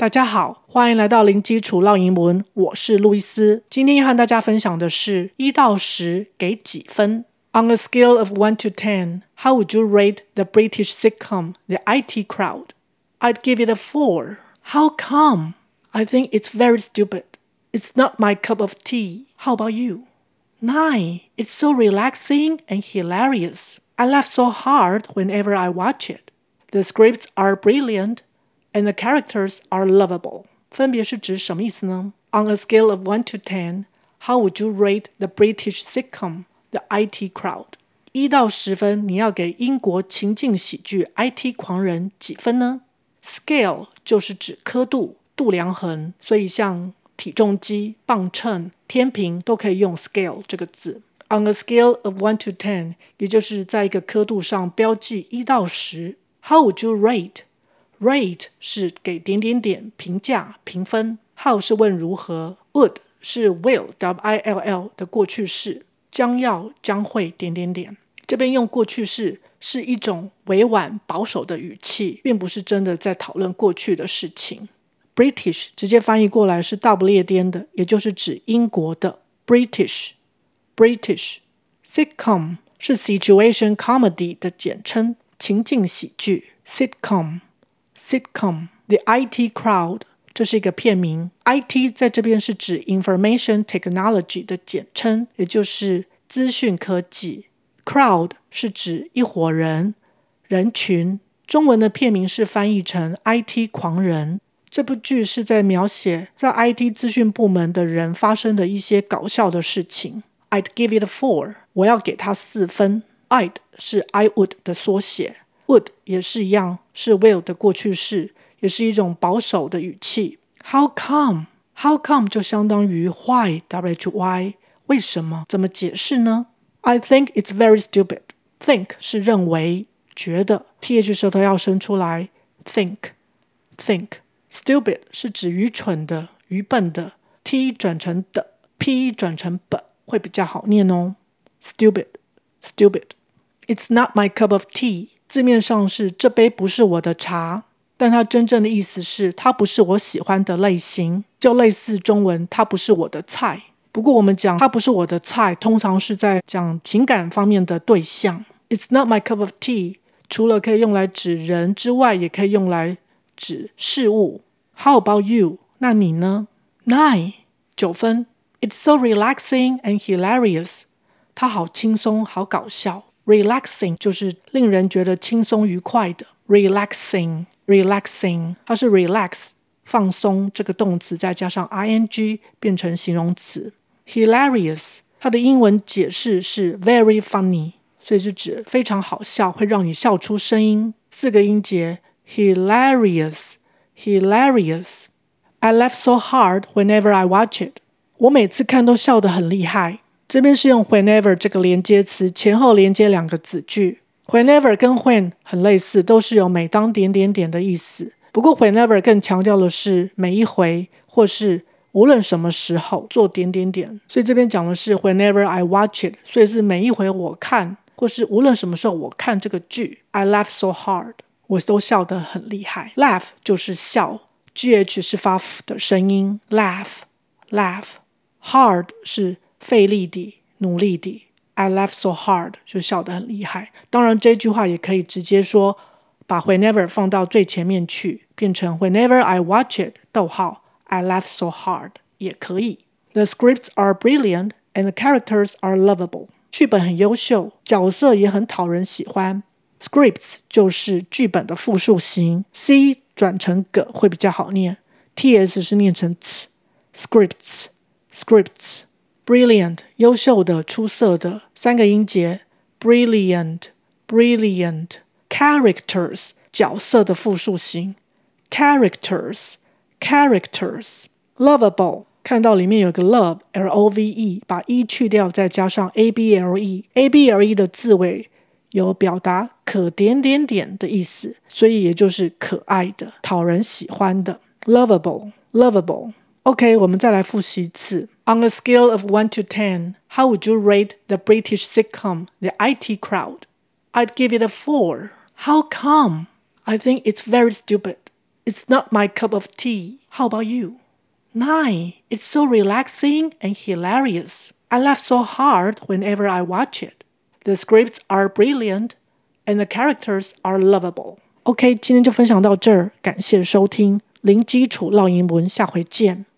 大家好，欢迎来到零基础绕英文，我是路易斯。今天要和大家分享的是一到十给几分。On a scale of one to ten, how would you rate the British sitcom The IT Crowd? I'd give it a four. How come? I think it's very stupid. It's not my cup of tea. How about you? Nine. It's so relaxing and hilarious. I laugh so hard whenever I watch it. The scripts are brilliant. And the characters are lovable，分别是指什么意思呢？On a scale of one to ten, how would you rate the British sitcom The IT Crowd？一到十分，你要给英国情境喜剧 IT 狂人几分呢？Scale 就是指刻度、度量衡，所以像体重机、磅秤、天平都可以用 scale 这个字。On a scale of one to ten，也就是在一个刻度上标记一到十。How would you Rate 是给点点点评价评分，How 是问如何，Would 是 Will W I L L 的过去式，将要将会点点点。这边用过去式是一种委婉保守的语气，并不是真的在讨论过去的事情。British 直接翻译过来是大不列颠的，也就是指英国的 British。British Sitcom 是 Situation Comedy 的简称，情境喜剧 Sitcom。Sitcom The IT Crowd，这是一个片名。IT 在这边是指 Information Technology 的简称，也就是资讯科技。Crowd 是指一伙人、人群。中文的片名是翻译成 IT 狂人。这部剧是在描写在 IT 资讯部门的人发生的一些搞笑的事情。I'd give it four，我要给他四分。I'd 是 I would 的缩写。Would 也是一样，是 will 的过去式，也是一种保守的语气。How come？How come 就相当于 why w h y 为什么？怎么解释呢？I think it's very stupid。Think 是认为、觉得，th 舌头要伸出来。Think think stupid 是指愚蠢的、愚笨的，t 转成的，p 转成 b 会比较好念哦。Stupid stupid。It's not my cup of tea。 字面上是这杯不是我的茶，但它真正的意思是它不是我喜欢的类型，就类似中文它不是我的菜。不过我们讲它不是我的菜，通常是在讲情感方面的对象。It's not my cup of tea，除了可以用来指人之外，也可以用来指事物。How about you？那你呢？Nine，九分。It's so relaxing and hilarious，它好轻松，好搞笑。Relaxing 就是令人觉得轻松愉快的。Relaxing，relaxing，它是 relax 放松这个动词，再加上 ing 变成形容词。Hilarious，它的英文解释是 very funny，所以是指非常好笑，会让你笑出声音。四个音节，hilarious，hilarious。I laugh so hard whenever I watch it。我每次看都笑得很厉害。这边是用 whenever 这个连接词，前后连接两个子句。whenever 跟 when 很类似，都是有每当点点点的意思。不过 whenever 更强调的是每一回，或是无论什么时候做点点点。所以这边讲的是 whenever I watch it，所以是每一回我看，或是无论什么时候我看这个剧。I laugh so hard，我都笑得很厉害。Laugh 就是笑，gh 是发 f 的声音。Laugh laugh hard 是费力地，努力地。I laugh so hard，就笑得很厉害。当然，这句话也可以直接说，把 whenever 放到最前面去，变成 Whenever I watch it，逗号，I laugh so hard 也可以。The scripts are brilliant and the characters are lovable。剧本很优秀，角色也很讨人喜欢。Scripts 就是剧本的复数形，c 转成 g 会比较好念，ts 是念成。ts，scripts，scripts Brilliant，优秀的、出色的，三个音节。Brilliant，brilliant。Characters，角色的复数形。Characters，characters。Lovable，看到里面有个 love，L-O-V-E，把 e 去掉，再加上 A-B-L-E。A-B-L-E 的字尾有表达可点点点的意思，所以也就是可爱的、讨人喜欢的。Lovable，lovable。OK，我们再来复习一次。On a scale of one to ten, how would you rate the British sitcom The IT Crowd? I'd give it a four. How come? I think it's very stupid. It's not my cup of tea. How about you? 9. It's so relaxing and hilarious. I laugh so hard whenever I watch it. The scripts are brilliant and the characters are lovable. OK，今天就分享到这儿，感谢收听零基础绕英文，下回见。